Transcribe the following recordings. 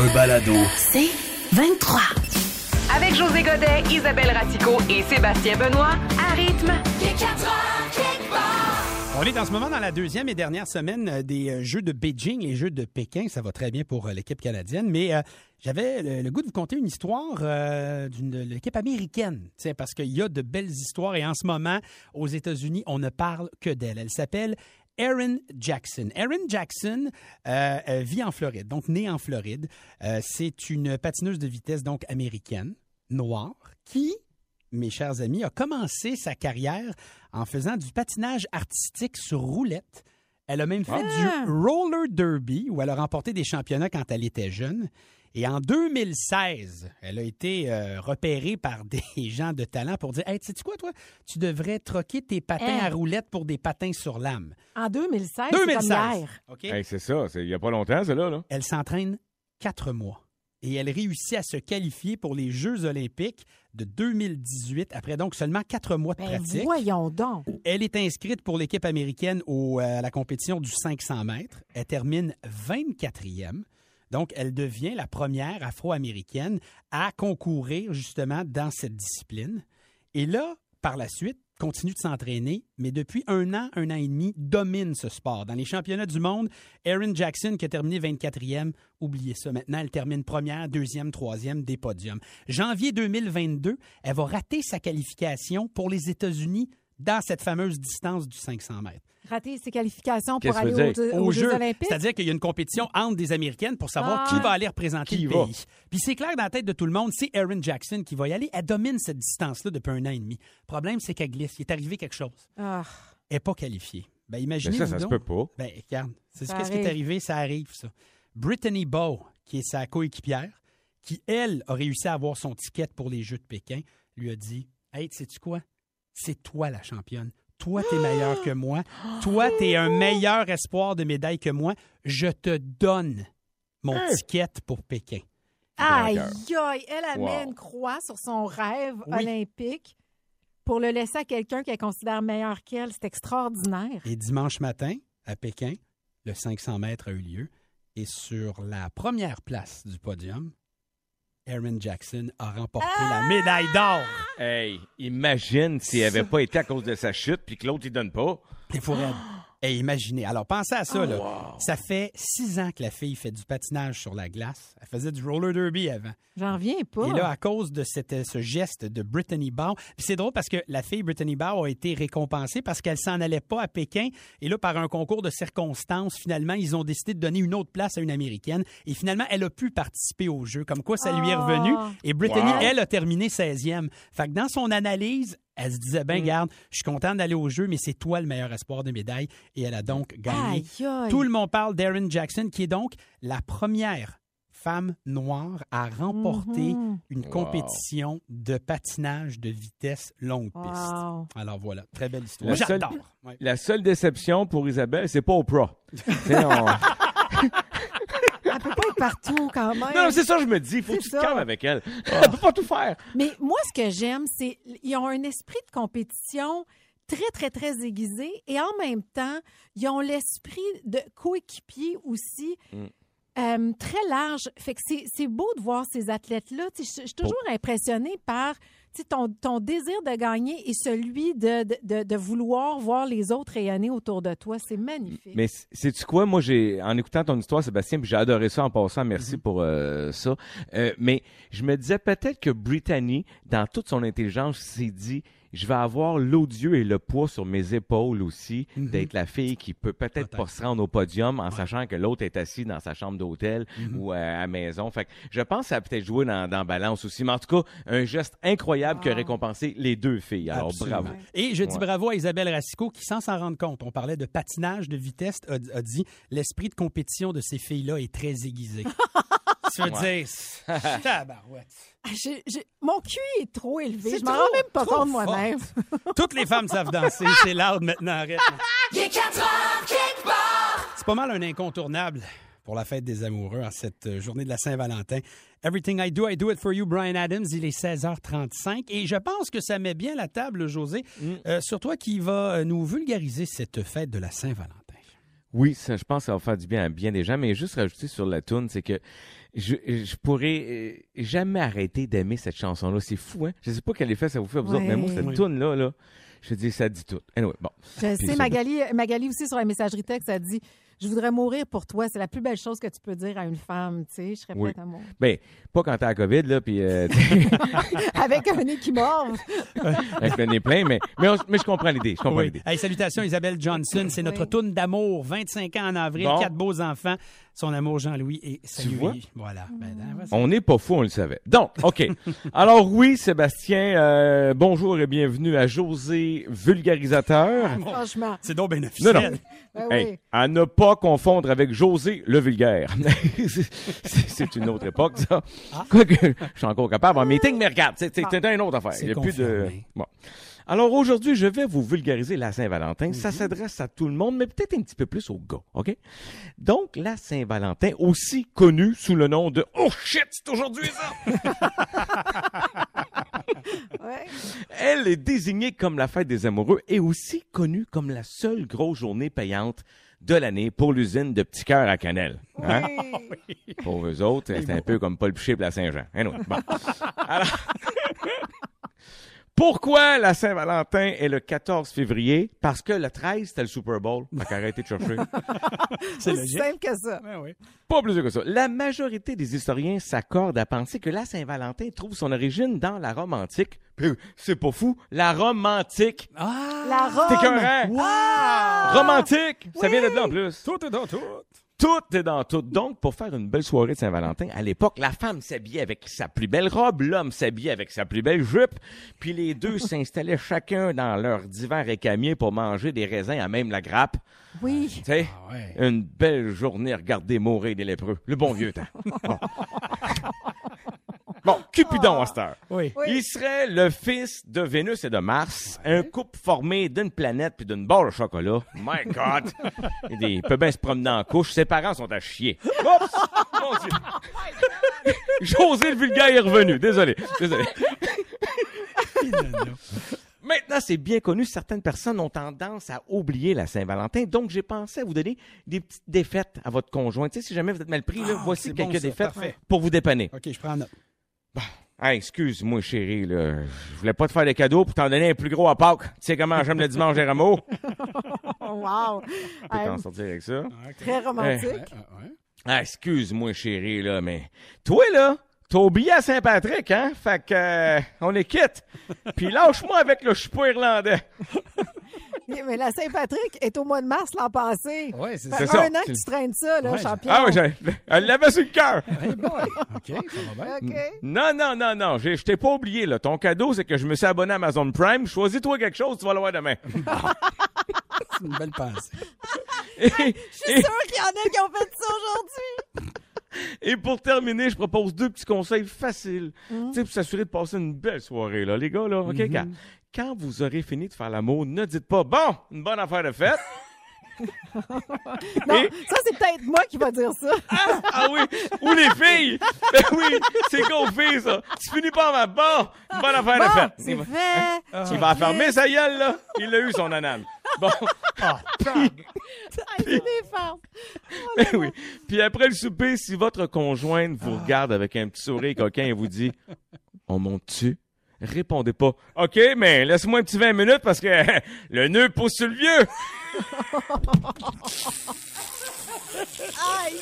Un balado. C'est 23. Avec José Godet, Isabelle Ratico et Sébastien Benoît, à rythme. On est en ce moment dans la deuxième et dernière semaine euh, des euh, Jeux de Beijing, les Jeux de Pékin. Ça va très bien pour euh, l'équipe canadienne. Mais euh, j'avais le, le goût de vous conter une histoire euh, d'une de l'équipe américaine. Tiens, parce qu'il y a de belles histoires et en ce moment, aux États-Unis, on ne parle que d'elle. Elle s'appelle Erin Jackson. Erin Jackson euh, euh, vit en Floride, donc née en Floride. Euh, C'est une patineuse de vitesse, donc américaine, noire, qui mes chers amis, a commencé sa carrière en faisant du patinage artistique sur roulette. Elle a même fait Ah! du roller derby où elle a remporté des championnats quand elle était jeune. Et en 2016, elle a été euh, repérée par des gens de talent pour dire Hey, sais quoi, toi? Tu devrais troquer tes patins Hein? à roulettes pour des patins sur lame. En 2016, c'est comme 2016. hier. OK? Hey, c'est ça, il n'y a pas longtemps, c'est là, là. Elle s'entraîne quatre mois. Et elle réussit à se qualifier pour les Jeux olympiques de 2018, après donc seulement quatre mois de Ben pratique. voyons donc. Elle est inscrite pour l'équipe américaine au, euh, à la compétition du 500 mètres. Elle termine 24e. Donc, elle devient la première afro-américaine à concourir justement dans cette discipline. Et là, par la suite, continue de s'entraîner, mais depuis un an, un an et demi, domine ce sport. Dans les championnats du monde, Erin Jackson, qui a terminé 24e, oubliez ça. Maintenant, elle termine première, deuxième, troisième des podiums. Janvier 2022, elle va rater sa qualification pour les États-Unis dans cette fameuse distance du 500 mètres. Rater ses qualifications pour aller aux, Jeux jeu. olympiques. C'est-à-dire qu'il y a une compétition entre des Américaines pour savoir Ah. qui va aller représenter Qui le va? pays. Puis c'est clair dans la tête de tout le monde, c'est Erin Jackson qui va y aller. Elle domine cette distance-là depuis un an et demi. Le problème, c'est qu'elle glisse. Il est arrivé quelque chose. Ah, Elle n'est pas qualifiée. Ben, Mais imaginez ça, ça se peut pas. Ben, regarde, c'est ce qu'est-ce qui est arrivé, ça arrive, ça. Brittany Bow, qui est sa coéquipière, qui, elle, a réussi à avoir son ticket pour les Jeux de Pékin, lui a dit Hey, sais-tu quoi? C'est toi la championne. Toi, t'es meilleure que moi. Toi, t'es un meilleur espoir de médaille que moi. Je te donne mon ticket pour Pékin. Aïe, aïe, elle, Wow. met une croix sur son rêve Oui. olympique pour le laisser à quelqu'un qu'elle considère meilleur qu'elle. C'est extraordinaire. Et dimanche matin, à Pékin, le 500 mètres a eu lieu. Et sur la première place du podium, Erin Jackson a remporté la médaille d'or. Hey, imagine s'il n'avait pas été à cause de sa chute puis que l'autre, il donne pas. Il faut. Et imaginez. Alors, pensez à ça. là. Ça fait six ans que la fille fait du patinage sur la glace. Elle faisait du roller derby avant. J'en reviens pas. Et là, à cause de cette, euh, ce geste de Brittany Bow, puis c'est drôle parce que la fille Brittany Bow a été récompensée parce qu'elle s'en allait pas à Pékin. Et là, par un concours de circonstances, finalement, ils ont décidé de donner une autre place à une Américaine. Et finalement, elle a pu participer au jeu. Comme quoi, ça lui est Ah. revenu. Et Brittany, Wow. elle, a terminé 16e. Fait que dans son analyse, elle se disait, Mm. ben garde, je suis contente d'aller au jeu, mais c'est toi le meilleur espoir de médaille. Et elle a donc gagné. Aïe, aïe. Tout le monde parle d'Erin Jackson, qui est donc la première femme noire à remporter Mhm. une compétition de patinage de vitesse longue piste. Alors voilà, très belle histoire. La seule- J'adore. Ouais. La seule déception pour Isabelle, c'est pas Oprah. Elle peut pas être partout quand même. Non, non, c'est ça, je me dis. Faut que tu te calmes avec elle. Elle peut pas tout faire. Mais moi, ce que j'aime, c'est ils ont un esprit de compétition très, très, très aiguisé et en même temps, ils ont l'esprit de coéquipier aussi. Mm. euh, très large. Fait que c'est- beau de voir ces athlètes-là. Je suis toujours impressionnée par ton, ton désir de gagner et celui de, de, de- de vouloir voir les autres rayonner autour de toi. C'est magnifique. Mais sais-tu quoi? Moi, j'ai, en écoutant ton histoire, Sébastien, puis j'ai adoré ça en passant. Merci Mhm. pour euh, ça. Euh, mais je me disais peut-être que Brittany, dans toute son intelligence, s'est dit, je vais avoir l'odieux et le poids sur mes épaules aussi, Mhm. d'être la fille qui peut peut-être Peut-être. pas se rendre au podium en sachant que l'autre est assis dans sa chambre d'hôtel Mhm. ou euh, à la maison. Fait que je pense que ça a peut-être joué dans, dans balance aussi. Mais en tout cas, un geste incroyable qui a récompensé les deux filles. Alors, Absolument. bravo. Et je dis Ouais. bravo à Isabelle Racicot qui, sans s'en rendre compte, on parlait de patinage de vitesse, a, a dit l'esprit de compétition de ces filles-là est très aiguisé. tu veux dire? Tabarouette. Ah, Mon QI est trop élevé. C'est Je m'en rends même pas compte moi-même. Toutes les femmes savent danser. C'est loud maintenant, arrête. C'est pas mal un incontournable pour la fête des amoureux en cette euh, journée de la Saint-Valentin. Everything I do, I do it for you, Brian Adams. Il est 16h35 et je pense que ça met bien la table, José, euh, sur toi qui va euh, nous vulgariser cette fête de la Saint-Valentin. Oui, ça, je pense que ça va faire du bien à bien des gens, mais juste rajouter sur la tune, c'est que je, je pourrais euh, jamais arrêter d'aimer cette chanson-là. C'est fou, hein? Je sais pas quel effet ça vous fait, vous autres, mais moi, cette Oui. tune-là, là, je dis, ça dit tout. Anyway, bon. Je Puis sais, Magali, Magali aussi sur la messagerie texte, a dit Je voudrais mourir pour toi. C'est la plus belle chose que tu peux dire à une femme. Tu sais, je serais Oui. prête à mourir. Ben, pas quand t'as la COVID, là, puis euh, Avec un nez qui morve. avec le nez plein, mais, mais, on- mais je comprends l'idée, je comprends Oui. l'idée. Hey, salutations Isabelle Johnson. C'est notre Oui. tourne d'amour. 25 ans en avril, Bon. quatre beaux enfants. Son amour Jean-Louis et salut. vois? Voilà. Ben, ben, vas-y. On n'est pas fou, on le savait. Donc, OK. Alors oui, Sébastien, euh, bonjour et bienvenue à José Vulgarisateur. Franchement. C'est donc bien Non, officiel. non. Ben Hey, oui. à ne pas confondre avec José le vulgaire. C'est- une autre époque, ça. Quoique, je suis encore capable en meeting, mais regarde, c'est c'est une autre affaire. Il y a plus de... Bon. Alors aujourd'hui, je vais vous vulgariser la Saint-Valentin. Ça s'adresse à tout le monde, mais peut-être un petit peu plus aux gars, OK? Donc, la Saint-Valentin, aussi connue sous le nom de « Oh shit, c'est aujourd'hui ça! » Ouais. Elle est désignée comme la fête des amoureux et aussi connue comme la seule grosse journée payante de l'année pour l'usine de petits cœurs à cannelle. Hein? Oui. Pour eux autres, c'est un peu comme Paul Piché la Saint-Jean. Anyway, bon. Alors, pourquoi la Saint-Valentin est le 14 février? Parce que le 13, c'était le Super Bowl. Fait qu'arrêtez de chercher. C'est logique. simple que ça. Ouais, ouais. Pas plus que ça. La majorité des historiens s'accordent à penser que la Saint-Valentin trouve son origine dans la Rome antique. Puis, c'est pas fou, la Rome antique. Ah! La C'est Rome. écœurant. Ah! Romantique! Ça vient de là en plus. Tout est dans tout. Tout est dans tout. Donc, pour faire une belle soirée de Saint-Valentin, à l'époque, la femme s'habillait avec sa plus belle robe, l'homme s'habillait avec sa plus belle jupe, puis les deux s'installaient chacun dans leur divan récamier pour manger des raisins à même la grappe. Oui. Tu sais, Ah ouais. une belle journée à regarder mourir des lépreux. Le bon vieux temps. Bon, bon Cupidon à cette heure. Oui. Oui. Il serait le fils de Vénus et de Mars, un couple formé d'une planète puis d'une barre de chocolat. My God! Il des- il peut bien se promener en couche. Ses parents sont à chier. Oups! Mon Dieu! José le vulgaire est revenu. Désolé. Désolé. Maintenant, c'est bien connu, certaines personnes ont tendance à oublier la Saint-Valentin, donc j'ai pensé à vous donner des petites défaites à votre conjoint. Tu sais, si jamais vous êtes mal pris, là, Ah, voici c'est quelques ça. défaites Parfait. pour vous dépanner. OK, je prends note. Ah, excuse-moi, chérie, là. Je voulais pas te faire des cadeaux pour t'en donner un plus gros à Pâques. Tu sais comment j'aime le dimanche des rameaux? Tu Wow. peux t'en sortir avec ça. très romantique. Ah, ouais. Ah, excuse-moi, chérie, là, mais toi, là, t'as oublié à Saint-Patrick, hein? Fait que, euh, on est quitte. Puis lâche-moi avec le chipot irlandais. Mais la Saint-Patrick est au mois de mars l'an passé. Ouais, c'est Ça fait un an que tu traînes ça, là, Ouais, champion. Ah oui, j'ai- elle l'avait sur le cœur. Hey boy. OK, ça va bien. OK. Non, non, non, non, j'ai- je t'ai pas oublié, là. Ton cadeau, c'est que je me suis abonné à Amazon Prime. Choisis-toi quelque chose, tu vas l'avoir demain. C'est une belle pensée. Je suis sûre qu'il y en a qui ont fait ça aujourd'hui. Et pour terminer, je propose deux petits conseils faciles. Mm. Tu sais, pour s'assurer de passer une belle soirée, là, les gars, là. OK, Mm-hmm. Quand, vous aurez fini de faire l'amour, ne dites pas, bon, une bonne affaire de fête. Non, Et- ça, c'est peut-être moi qui va dire ça. Ah oui, ou les filles. Ben oui, c'est qu'aux filles, ça. Tu finis pas avant, bon, une bonne affaire de fête. c'est Il va, fait. il va fermer sa gueule, là. Il a eu son anane. Bon, Ah, Hey, c'est des femmes. ben oui. Puis après le souper, si votre conjointe vous regarde avec un petit sourire coquin et vous dit, on monte-tu? Répondez pas. OK, mais laisse-moi un petit 20 minutes parce que le nœud pousse sur le vieux. Aïe.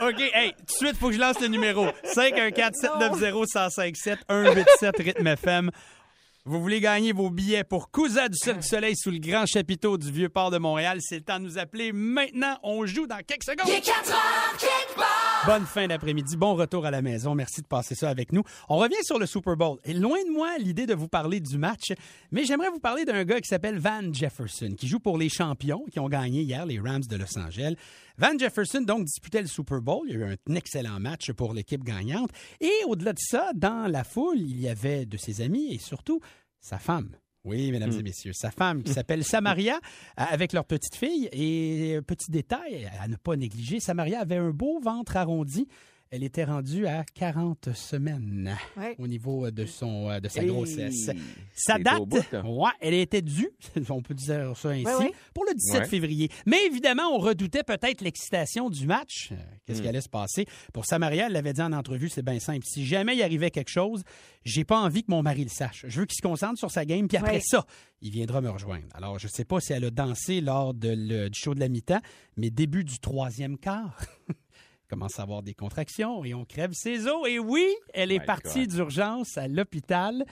OK, hey, tout de suite, faut que je lance le numéro. 514-790-1057, 187 Rythme FM. Vous voulez gagner vos billets pour Cousa du Cirque du Soleil sous le grand chapiteau du Vieux-Port de Montréal. C'est le temps de nous appeler maintenant. On joue dans quelques secondes. Bonne fin d'après-midi, bon retour à la maison. Merci de passer ça avec nous. On revient sur le Super Bowl. Et loin de moi l'idée de vous parler du match, mais j'aimerais vous parler d'un gars qui s'appelle Van Jefferson, qui joue pour les champions qui ont gagné hier, les Rams de Los Angeles. Van Jefferson, donc, disputait le Super Bowl. Il y a eu un excellent match pour l'équipe gagnante. Et au-delà de ça, dans la foule, il y avait de ses amis et surtout sa femme. Oui, mesdames et messieurs, sa femme qui s'appelle Samaria, euh, avec leur petite fille. Et euh, petit détail à ne pas négliger, Samaria avait un beau ventre arrondi. Elle était rendue à 40 semaines Ouais. au niveau de, son, euh, de sa Hey, grossesse. Sa date, bout, hein. ouais, elle était due, on peut dire ça ainsi, Ouais, ouais. pour le 17 Ouais. février. Mais évidemment, on redoutait peut-être l'excitation du match. Euh, Qu'est-ce Hmm. qui allait se passer? Pour Samaria, elle l'avait dit en entrevue, c'est bien simple. Si jamais il arrivait quelque chose, j'ai pas envie que mon mari le sache. Je veux qu'il se concentre sur sa game, puis après ça, il viendra me rejoindre. Alors, je sais pas si elle a dansé lors de le- du show de la mi-temps, mais début du troisième quart. commence à avoir des contractions et on crève ses os. Et oui, elle est My partie d'urgence à l'hôpital.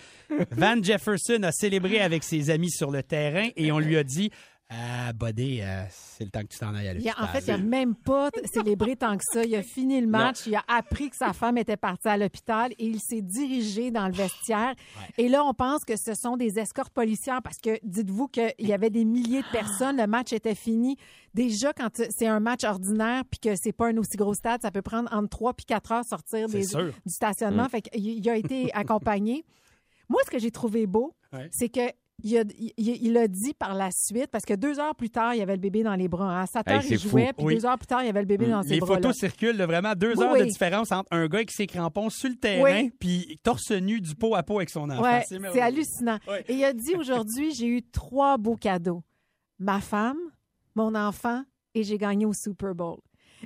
Van Jefferson a célébré avec ses amis sur le terrain et on lui a dit Ah, Buddy, euh, c'est le temps que tu t'en ailles à l'hôpital. en fait, il n'a même pas célébré tant que ça. Il a fini le match, il a appris que sa femme était partie à l'hôpital et il s'est dirigé dans le vestiaire. Et là, on pense que ce sont des escortes policières parce que dites-vous qu'il y avait des milliers de personnes, le match était fini. Déjà, quand c'est un match ordinaire puis que c'est pas un aussi gros stade, ça peut prendre entre 3 puis 4 heures sortir des- du stationnement. Fait qu'il il a été accompagné. Moi, ce que j'ai trouvé beau, Ouais. c'est que il a, il, il a dit par la suite, parce que deux heures plus tard, il y avait le bébé dans les bras. hein. À 7 Hey, heures, il fou. jouait, puis Oui. deux heures plus tard, il y avait le bébé dans ses Les bras. photos circulent de vraiment deux Oui, heures de différence entre un gars qui ses crampons sur le terrain Oui. puis torse nu du pot à pot avec son enfant. Ouais, C'est hallucinant. Et il a dit aujourd'hui, j'ai eu trois beaux cadeaux. Ma femme, mon enfant et j'ai gagné au Super Bowl.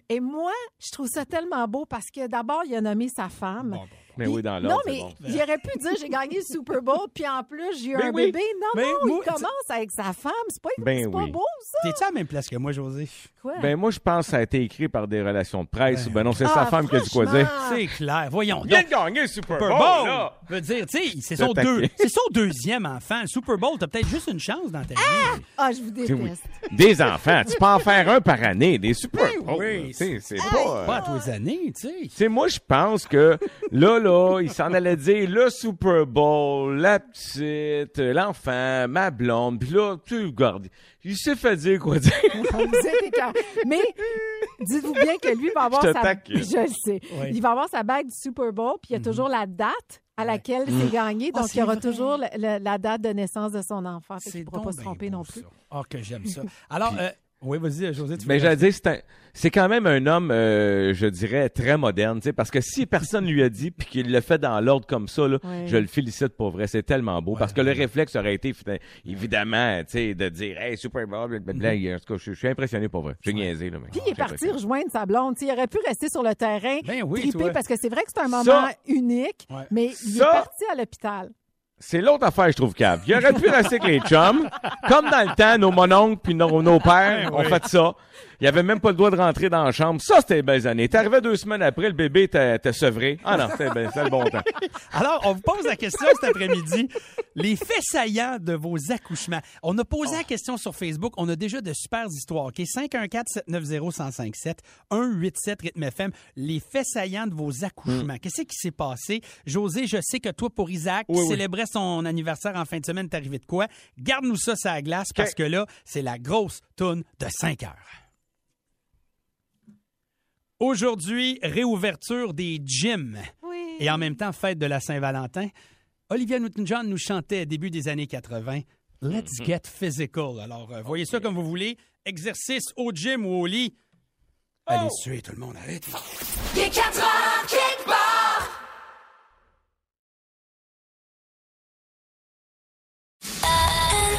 Et moi, je trouve ça tellement beau parce que d'abord, il a nommé sa femme. Bon, bon. Mais Puis- oui, dans Non, mais bon. il aurait pu dire j'ai gagné le Super Bowl, puis en plus, j'ai eu un oui. bébé. Non, Mais non, moi, il commence avec sa femme. C'est pas, Ben c'est pas oui. beau, ça? T'es-tu à la même place que moi, José? Quoi? Ben, moi, je pense que ça a été écrit par des relations de presse. Ben, ben non, c'est Ah, sa femme qui a dit quoi dire. C'est clair. Voyons. Il de gagner le Super Super Bowl, Bowl! là! veut dire, tu sais, c'est Le son, deux, c'est son deuxième enfant. Le Super Bowl, t'as peut-être juste une chance dans ta vie. Ah, je vous oui. déteste. Des enfants, tu peux en faire un par année, des Super Ben Bowls. oui. C'est pas... Pas à tous les années, tu sais. Tu sais, moi, je pense que là, là, il s'en allait dire le Super Bowl, la petite, l'enfant, ma blonde, puis là, tu regardes, il s'est fait dire quoi dire. Vous êtes écœurants. Mais dites-vous bien que lui va avoir Je sa je le sais. Oui. Il va avoir sa bague du Super Bowl, puis il y a toujours la date à laquelle c'est gagné. Ah, Donc, il y aura vrai. toujours la, date de naissance de son enfant. C'est ne pourra pas se tromper non plus. ça. Ah, que j'aime ça. Alors, euh, oui, vas-y, José, tu Mais veux j'allais dire, c'est un- c'est quand même un homme, euh, je dirais, très moderne, tu sais, parce que si personne lui a dit, puis qu'il le fait dans l'ordre comme ça, là, Ouais. je le félicite pour vrai, c'est tellement beau, Ouais, parce que le réflexe aurait été, évidemment, tu sais, de dire, hey, Super Bowl, blablabla. cas, je je suis impressionné pour vrai. J'ai niaisé, là, mais. Mm-hmm. Puis il est parti rejoindre sa blonde. Tu sais, il aurait pu rester sur le terrain, Ben oui, triper, toi. parce que c'est vrai que c'est un moment Ça- unique, Ouais. mais il est parti à l'hôpital. C'est l'autre affaire, je trouve, cave. Il aurait pu rester avec les chums. Comme dans le temps, nos mononcles puis nos, nos pères ont fait ça. Il avait même pas le droit de rentrer dans la chambre. Ça, c'était les belles années. T'arrivais deux semaines après, le bébé était sevré. Ah non, c'était ben- le bon temps. Alors, on vous pose la question cet après-midi. Les faits saillants de vos accouchements. On a posé la question sur Facebook. On a déjà de super histoires. OK? 514-790-1057, 187 Rythme FM. Les faits saillants de vos accouchements. Qu'est-ce qui s'est passé? José, je sais que toi, pour Isaac, qui Oui, oui. célébrait son anniversaire en fin de semaine, t'es arrivé de quoi? Garde-nous ça la glace parce que là, c'est la grosse toune de 5 heures. Aujourd'hui, réouverture des gyms Oui. et en même temps fête de la Saint-Valentin. Olivia Newton-John nous chantait début des années 80 Let's get physical. Alors, euh, voyez ça comme vous voulez. Exercice au gym ou au lit. Allez, suivez tout le monde, arrête. Il est 4 heures part.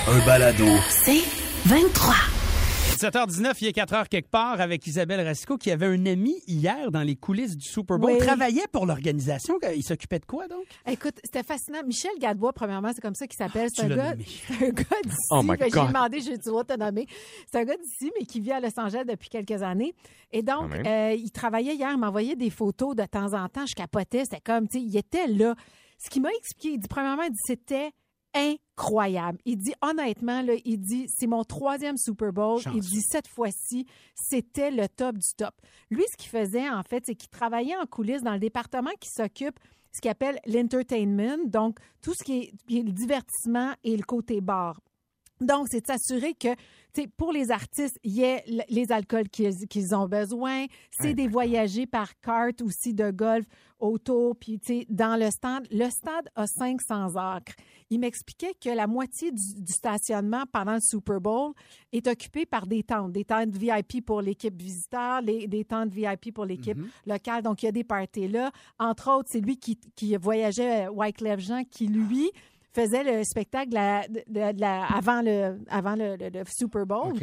Un balado. C'est 23. 17h19, il est 4h quelque part avec Isabelle Rasco qui avait un ami hier dans les coulisses du Super Bowl. Oui. Il travaillait pour l'organisation. Il s'occupait de quoi donc? Écoute, c'était fascinant. Michel Gadebois, premièrement, c'est comme ça qu'il s'appelle. C'est tu un gars, nommé. c'est un gars d'ici. Oh Ben, J'ai demandé, j'ai tu vas te nommer. C'est un gars d'ici, mais qui vit à Los Angeles depuis quelques années. Et donc, même. euh, il travaillait hier, il m'envoyait des photos de temps en temps. Je capotais. C'était comme, tu sais, il était là. Ce qu'il m'a expliqué, il dit, premièrement, il dit, c'était incroyable. Il dit honnêtement, là, il dit c'est mon troisième Super Bowl. Il dit cette fois-ci, c'était le top du top. Lui, ce qu'il faisait, en fait, c'est qu'il travaillait en coulisses dans le département qui s'occupe ce qu'il appelle l'entertainment, donc tout ce qui est, qui est le divertissement et le côté bar. Donc, c'est de s'assurer que, pour les artistes, il y l- les alcools qu'ils ont besoin. C'est des voyagers par carte aussi de golf autour, puis, dans le stade. Le stade a 500 acres. Il m'expliquait que la moitié du, du stationnement pendant le Super Bowl est occupé par des tentes, des tentes VIP pour l'équipe visiteur, les- des tentes VIP pour l'équipe locale. Donc, il y a des parties là. Entre autres, c'est lui qui, qui voyageait, euh, Wyclef Jean, qui, lui, faisait le spectacle de la- de- la- avant, le, avant le, Super Bowl.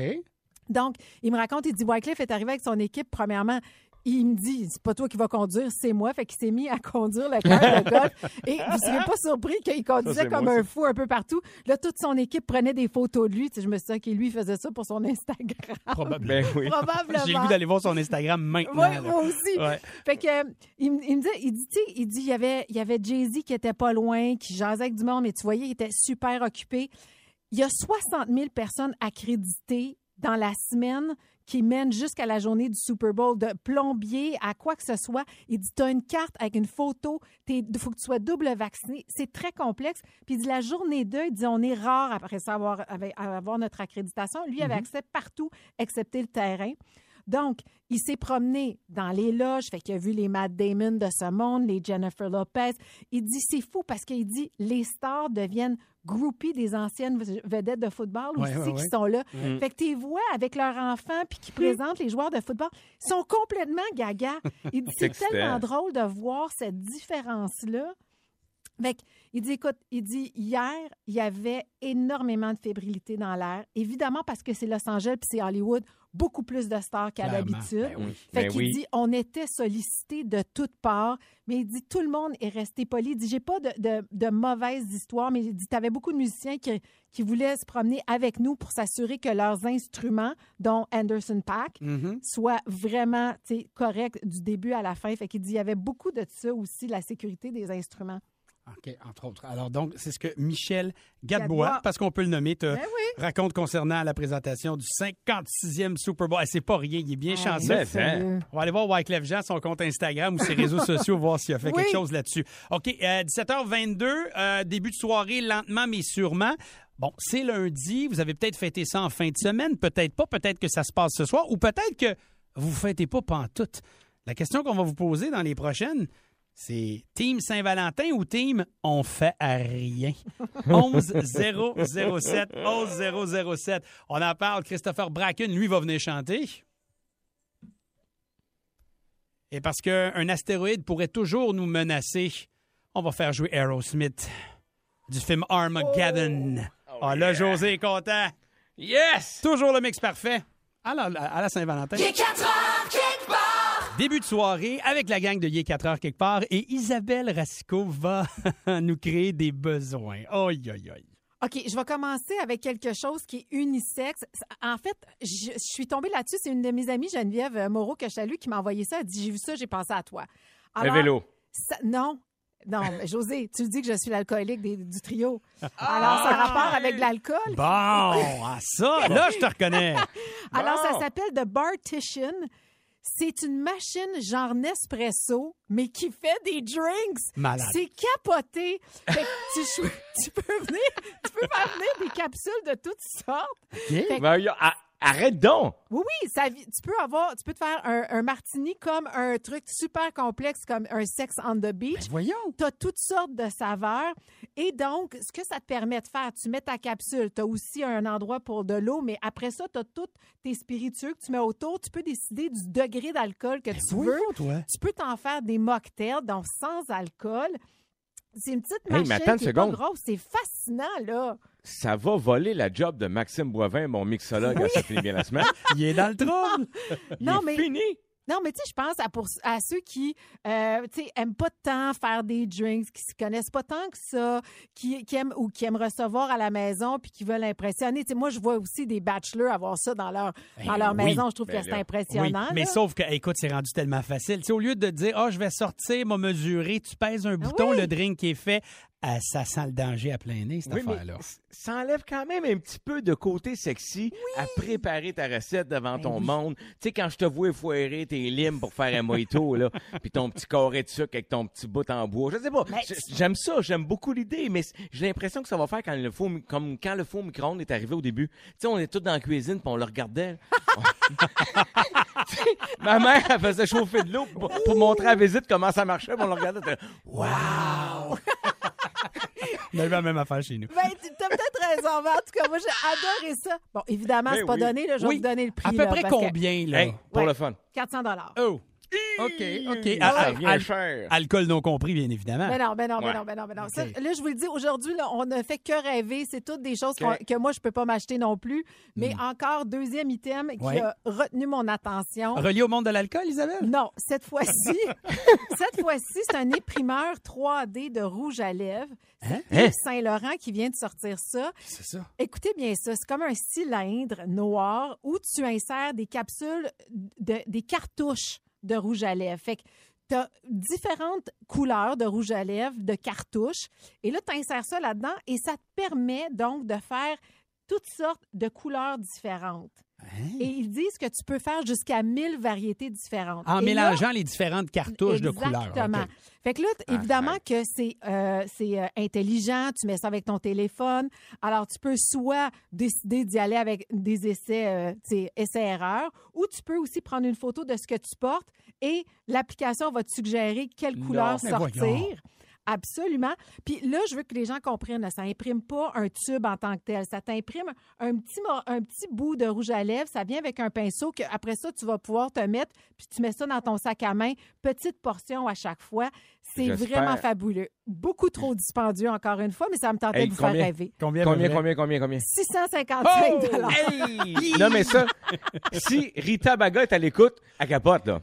Donc, il me raconte, il dit, Wycliffe est arrivé avec son équipe, premièrement, il me dit, c'est pas toi qui vas conduire, c'est moi. Fait qu'il s'est mis à conduire le cœur de golf. Et vous serez pas surpris qu'il conduisait comme moi, un fou un peu partout. Là, toute son équipe prenait des photos de lui. Tu sais, je me suis dit, OK, lui, faisait ça pour son Instagram. Probablement. Ben oui. Probablement. J'ai le goût d'aller voir son Instagram maintenant. Oui, là. moi aussi. Ouais. Fait que, euh, il, me- il me dit, il dit, tu sais, il dit, il y avait, il y avait Jay-Z qui était pas loin, qui jasait avec du monde, mais tu voyais, il était super occupé. Il y a 60 000 personnes accréditées dans la semaine qui mènent jusqu'à la journée du Super Bowl, de plombier à quoi que ce soit. Il dit, tu as une carte avec une photo, il faut que tu sois double vacciné. C'est très complexe. Puis il dit, la journée 2, il dit, on est rare après ça avoir, avoir notre accréditation. Lui, avait accès partout, excepté le terrain. Donc, il s'est promené dans les loges, fait qu'il a vu les Matt Damon de ce monde, les Jennifer Lopez. Il dit, c'est fou parce qu'il dit, les stars deviennent groupies des anciennes vedettes de football Ouais, aussi ouais, qui ouais. sont là. Fait que tu vois avec leurs enfants puis qui présentent les joueurs de football, ils sont complètement gaga. Il dit, c'est tellement drôle de voir cette différence-là. Fait il dit, écoute, il dit, hier, il y avait énormément de fébrilité dans l'air. Évidemment, parce que c'est Los Angeles puis c'est Hollywood, beaucoup plus de stars qu'à l'habitude. Ben oui. Fait Ben qu'il oui. dit, on était sollicités de toutes parts, mais il dit, tout le monde est resté poli. Il dit, j'ai pas de, de, de mauvaises histoires, mais il dit, tu avais beaucoup de musiciens qui, qui voulaient se promener avec nous pour s'assurer que leurs instruments, dont Anderson Pack, Mhm. soient vraiment corrects du début à la fin. Fait qu'il dit, il y avait beaucoup de ça aussi, la sécurité des instruments. OK, entre autres. Alors, donc, c'est ce que Michel Gadebois. parce qu'on peut le nommer, te Ben oui. raconte concernant la présentation du 56e Super Bowl. C'est pas rien, il est bien chanceux. Mais, sérieux. On va aller voir Wyclef Jean, son compte Instagram ou ses réseaux sociaux, voir s'il a fait Oui. quelque chose là-dessus. OK, euh, 17h22, euh, début de soirée, lentement mais sûrement. Bon, c'est lundi, vous avez peut-être fêté ça en fin de semaine, peut-être pas, peut-être que ça se passe ce soir, ou peut-être que vous ne fêtez pas pantoute. La question qu'on va vous poser dans les prochaines, c'est Team Saint-Valentin ou Team On fait à rien? 11 007 11 007. On en parle. Christopher Bracken, lui, va venir chanter. Et parce qu'un astéroïde pourrait toujours nous menacer, on va faire jouer Aerosmith du film Armageddon. Ah là, José est content. Yes! Toujours le mix parfait. À la, à la Saint-Valentin. Début de soirée avec la gang de Yé 4 heures quelque part et Isabelle Racicot va nous créer des besoins. Aïe, aïe, aïe. OK, je vais commencer avec quelque chose qui est unisexe. En fait, je, je suis tombée là-dessus. C'est une de mes amies, Geneviève Moreau, que je salue, qui m'a envoyé ça. Elle dit J'ai vu ça, j'ai pensé à toi. Le vélo. ça- non. Non, mais José, tu dis que je suis l'alcoolique des- du trio. Alors, ça a rapport avec l'alcool. Bon, ah, ça, là, je te reconnais. Alors, ça s'appelle The Bartition. C'est une machine genre Nespresso, mais qui fait des drinks. Malade. C'est capoté. Fait que tu, chou- tu peux venir, tu peux faire venir des capsules de toutes sortes. Fait que- Ben, a- arrête donc! oui, oui, ça, tu peux avoir, tu peux te faire un, un martini comme un truc super complexe comme un sex on the beach. Ben, voyons. Tu as toutes sortes de saveurs. Et donc, ce que ça te permet de faire, tu mets ta capsule, tu as aussi un endroit pour de l'eau, mais après ça, tu as tous tes spiritueux que tu mets autour. Tu peux décider du degré d'alcool que tu veux. Ben, Voyons, toi. Tu peux t'en faire des mocktails, donc sans alcool. C'est une petite machine attends une qui est pas seconde. grosse. C'est fascinant, là. Ça va voler la job de Maxime Boivin, mon mixologue, à ça finit bien la semaine. Il est dans le trouble. Il Non, est mais- fini! Non, mais tu sais, je pense à, pour, à ceux qui, euh, tu sais, aiment pas tant faire des drinks, qui se connaissent pas tant que ça, qui, qui aiment ou qui aiment recevoir à la maison puis qui veulent impressionner. Tu sais, moi, je vois aussi des bachelors avoir ça dans leur, dans leur Ben oui. maison. Je trouve Ben que c'est. Oui, impressionnant. mais là. sauf que, écoute, c'est rendu tellement facile. Tu sais, au lieu de dire, ah, je vais sortir, m'a mesurer, tu pèses un bouton, oui. le drink est fait. Ah, ça sent le danger à plein nez, cette Oui, affaire-là. ça enlève quand même un petit peu de côté sexy à préparer ta recette devant ton monde. Tu sais, quand je te vois foirer tes limes pour faire un mojito, là, puis ton petit carré de sucre avec ton petit bout en bois. Je sais pas. J- J'aime ça, j'aime beaucoup l'idée, mais j'ai l'impression que ça va faire quand le faux, comme quand le faux micro-ondes est arrivé au début. Tu sais, on est tous dans la cuisine, puis on le regardait. Ma mère, elle faisait chauffer de l'eau pour, pour montrer à la visite comment ça marchait, puis on le regardait. t'es On avait la même affaire chez nous. Ben, tu as peut-être raison, mais en tout cas, moi, j'ai adoré ça. Bon, évidemment, Ben c'est pas oui. donné, là, je vais Oui. vous donner le prix. À peu là, près que combien, là? Hey, pour Ouais. le fun. 400 dollars. Oh! OK, OK. Ça Al- revient al- cher. alcool non compris, bien évidemment. Ben non, ben non, ben Ouais. non, ben non, ben non. Ça, OK. là, je vous le dis, aujourd'hui, là, on ne fait que rêver. C'est toutes des choses que moi, je peux pas m'acheter non plus. Mais encore, deuxième item qui Hmm. Ouais. a retenu mon attention. Relié au monde de l'alcool, Isabelle? Non, cette fois-ci, cette fois-ci, c'est un imprimeur 3D de rouge à lèvres. Hein? Yves Saint-Laurent qui vient de sortir ça. C'est ça. Écoutez bien ça, c'est comme un cylindre noir où tu insères des capsules, de, des cartouches de rouge à lèvres. Fait que différentes couleurs de rouge à lèvres, de cartouches, et là, tu insères ça là-dedans et ça te permet donc de faire toutes sortes de couleurs différentes. Hein? Et ils disent que tu peux faire jusqu'à 1000 variétés différentes. En Et là- mélangeant les différentes cartouches de couleurs. Exactement. Fait que là, évidemment que c'est euh, c'est euh, intelligent, tu mets ça avec ton téléphone. Alors, tu peux soit décider d'y aller avec des essais, euh, essais-erreurs, ou tu peux aussi prendre une photo de ce que tu portes et l'application va te suggérer quelle couleur sortir. Absolument. Puis là, je veux que les gens comprennent, là, ça imprime pas un tube en tant que tel. Ça t'imprime un petit, un petit bout de rouge à lèvres. Ça vient avec un pinceau que après ça, tu vas pouvoir te mettre, puis tu mets ça dans ton sac à main. Petite portion à chaque fois. C'est vraiment fabuleux. Beaucoup trop dispendieux, encore une fois, mais ça me tentait Hey, de vous faire rêver. Combien, Combien, combien, combien, combien? 655 Oh! Hey! non, mais ça, si Rita Baga est à l'écoute, elle capote, là.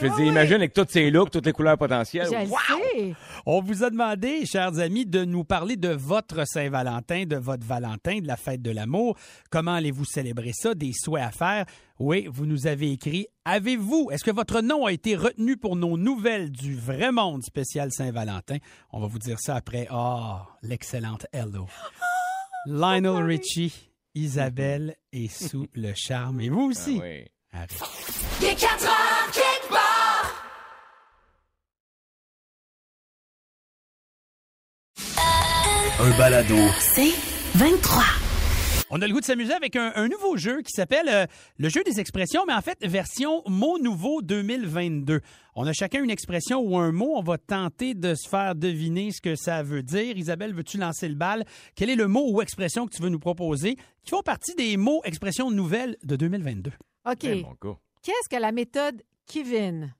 Je veux dire, imagine avec tous ses looks, toutes les couleurs potentielles. Je le sais. On vous a demandé, chers amis, de nous parler de votre Saint-Valentin, de votre Valentin, de la fête de l'amour. Comment allez-vous célébrer ça? Des souhaits à faire? Oui, vous nous avez écrit. Avez-vous, est-ce que votre nom a été retenu pour nos nouvelles du vrai monde spécial Saint-Valentin? On va vous dire ça après. Ah, l'excellente Hello. Lionel Richie, Isabelle est sous le charme. Et vous Ah aussi. oui. Arrête. Un balado. C'est 23. On a le goût de s'amuser avec un, un nouveau jeu qui s'appelle euh, le jeu des expressions, mais en fait, version mot nouveau 2022. On a chacun une expression ou un mot. On va tenter de se faire deviner ce que ça veut dire. Isabelle, veux-tu lancer le bal? Quel est le mot ou expression que tu veux nous proposer qui font partie des mots, expressions nouvelles de 2022? OK. Qu'est-ce que la méthode Kevin?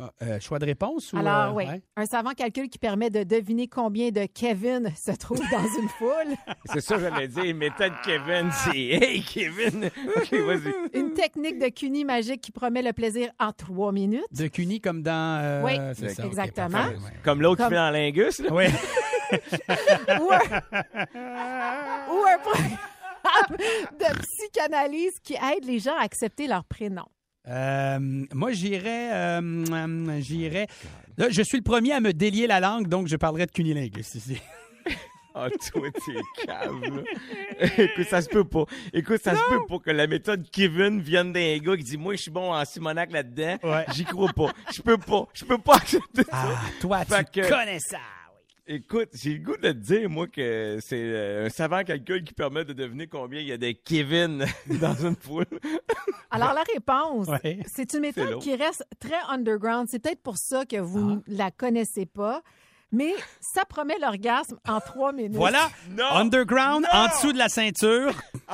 Ah, euh, choix de réponse? Ou, Alors, euh, oui. ouais? Un savant calcul qui permet de deviner combien de Kevin se trouve dans une foule. C'est ça, j'allais dire. Méthode Kevin, c'est Hey, Kevin! OK, vas-y. Une technique de cuny magique qui promet le plaisir en trois minutes. De Cuny comme dans... euh, Oui, c'est ça, ok, exactement. parfait, ouais. Comme l'autre Comme- qui fait dans Lingus, là. Oui. Ou un, ou un programme de psychanalyse qui aide les gens à accepter leur prénom. Euh, moi, j'irais. euh, euh, j'irais. Là, je suis le premier à me délier la langue, donc je parlerai de cunilingus ici. Ah, toi, t'es cave. Écoute, ça se peut pas. Écoute, ça se peut pas que la méthode Kevin vienne d'un gars qui dit, moi, je suis bon en Simonac là-dedans. Ouais. J'y crois pas. Je peux pas. Je peux pas accepter ça. Ah, toi, tu que- connais ça. Écoute, j'ai le goût de te dire, moi, que c'est euh, un savant calcul qui permet de deviner combien il y a de Kevin dans une foule. Alors, la réponse, Ouais. c'est une méthode qui reste très underground. C'est peut-être pour ça que vous Ah. ne la connaissez pas, mais ça promet l'orgasme en trois minutes. Voilà. Non. Underground, Non. en dessous de la ceinture.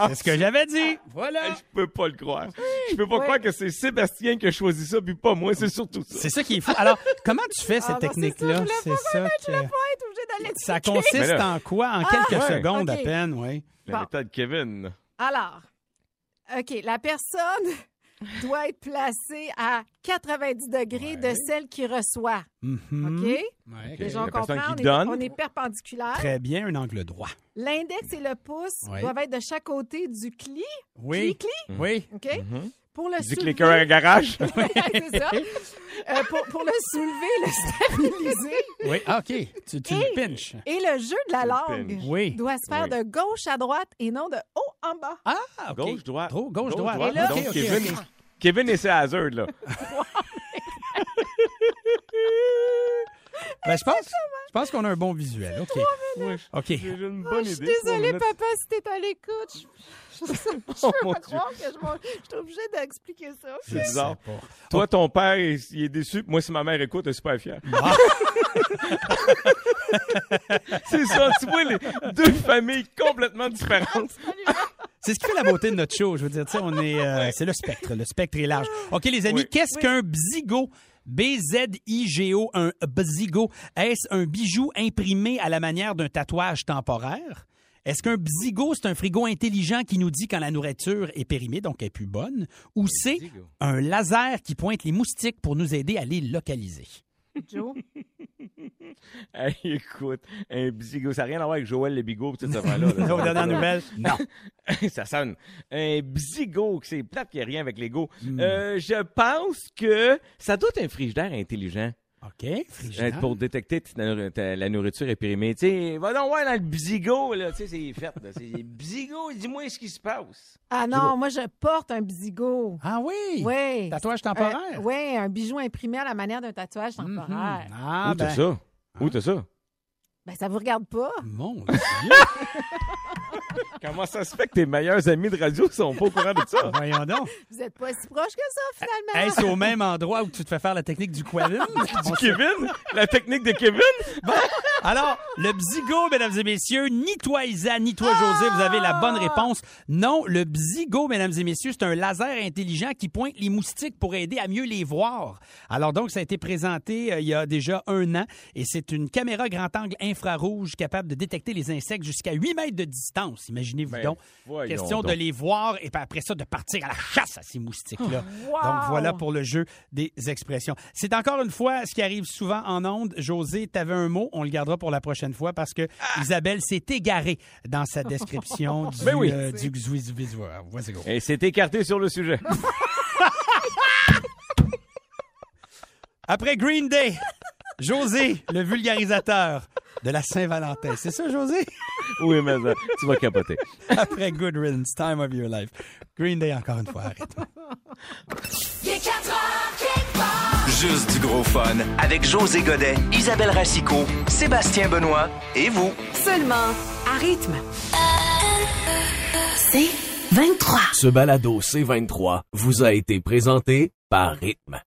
C'est ce que j'avais dit. Voilà. Je peux pas le croire. Je peux pas croire que c'est Sébastien qui a choisi ça, puis pas moi. C'est surtout ça. C'est ça qui est fou. Alors, comment tu fais cette Ah, c'est ça, technique-là? je voulais C'est pas ça Ça consiste en quoi? En quelques ouais. secondes à peine, oui. La Bon. méthode Kevin. Alors, OK, la personne doit être placée à 90 degrés de celle qui reçoit. Mhm. OK? Ouais, Les La gens personne comprennent, qui on est, donne? on est perpendiculaire. Très bien, un angle droit. L'index et le pouce Ouais. doivent être de chaque côté du cli. Oui. Cli-cli. Oui. OK? Mhm. Pour le Dis que soulever... les à garage. c'est ça. Euh, pour, pour le soulever, le stabiliser. Oui, ah, OK. Tu, tu Et- le pinches. Et le jeu de la langue. Oui. doit se faire Oui. de gauche à droite et non de haut en bas. Ah, OK. Gauche, droite. Gauche, gauche, droite. Et là- OK, Donc, OK, Kevin. Kevin et ses Hazard, là. Ben, je pense, je pense qu'on a un bon visuel. OK. Ouais, OK. J'ai une bonne Oh, idée. je suis désolée, papa, si t'es à l'écoute. Je, je, Oh, peux pas Dieu. croire que je, je suis obligée d'expliquer ça. C'est bizarre. pas. Toi, ton père, il, il est déçu. puis Moi, si ma mère écoute, elle est super fière. c'est ça, tu vois, les deux familles complètement différentes. C'est ce qui fait la beauté de notre show. Je veux dire, tu sais, on est, euh, c'est le spectre. Le spectre est large. OK, les amis, Oui. qu'est-ce qu'un bzigo? B-Z-I-G-O, un bzigo. Est-ce un bijou imprimé à la manière d'un tatouage temporaire? Est-ce qu'un bzigo, c'est un frigo intelligent qui nous dit quand la nourriture est périmée, donc elle est plus bonne? Ou c'est un laser qui pointe les moustiques pour nous aider à les localiser? Joe, Hey, écoute, un bizigo, ça n'a rien à voir avec Joël le bigot pis tout ce là Aux dernières nouvelles? Non. ça sonne. Un bzigo, que c'est plate qu'il n'y a rien avec l'ego. Hmm. Euh, je pense que ça doit être un frigidaire intelligent. OK, Euh, frigidaire. Pour détecter la nourriture est périmée. Tu sais, va donc voir dans le bzigo, là. Tu sais, c'est fait. C'est bzigo, dis-moi ce qui se passe. Ah non, moi, je porte un bzigo. Ah oui? Oui. Tatouage temporaire? oui, un bijou imprimé à la manière d'un tatouage temporaire. Ah, Où t'as ben, ça? Où t'as ça? Ben, ça vous regarde pas. Mon Dieu! Comment ça se fait que tes meilleurs amis de radio sont pas au courant de ça? Voyons donc. Vous êtes pas si proche que ça, finalement. Est-ce au même endroit où tu te fais faire la technique du Quavin? Du Kevin? La technique de Kevin? Alors, le bzigo, mesdames et messieurs, ni toi Isa, ni toi José, vous avez la bonne réponse. Non, le bzigo, mesdames et messieurs, c'est un laser intelligent qui pointe les moustiques pour aider à mieux les voir. Alors donc, ça a été présenté euh, il y a déjà un an et c'est une caméra grand angle infrarouge capable de détecter les insectes jusqu'à 8 mètres de distance. Imaginez-vous Ben, donc. Question de les voir et puis après ça, de partir à la chasse à ces moustiques-là. Wow! Donc voilà pour le jeu des expressions. C'est encore une fois ce qui arrive souvent en ondes. José, tu avais un mot, on le gardera pour la prochaine fois parce que Isabelle s'est égarée dans sa description du, Ben oui. euh, du Xwizvizwa. Vas-y, go. Et c'est écarté sur le sujet. Après Green Day, José, le vulgarisateur de la Saint-Valentin. C'est ça, José? Oui, mais euh, tu vas capoter. Après Good Riddance, Time of Your Life. Green Day, encore une fois, arrête. Il est 4 heures, quelque part. Juste du gros fun avec José Godet, Isabelle Racicot, Sébastien Benoît et vous. Seulement à rythme. C'est 23. Ce balado C23 vous a été présenté par Rythme.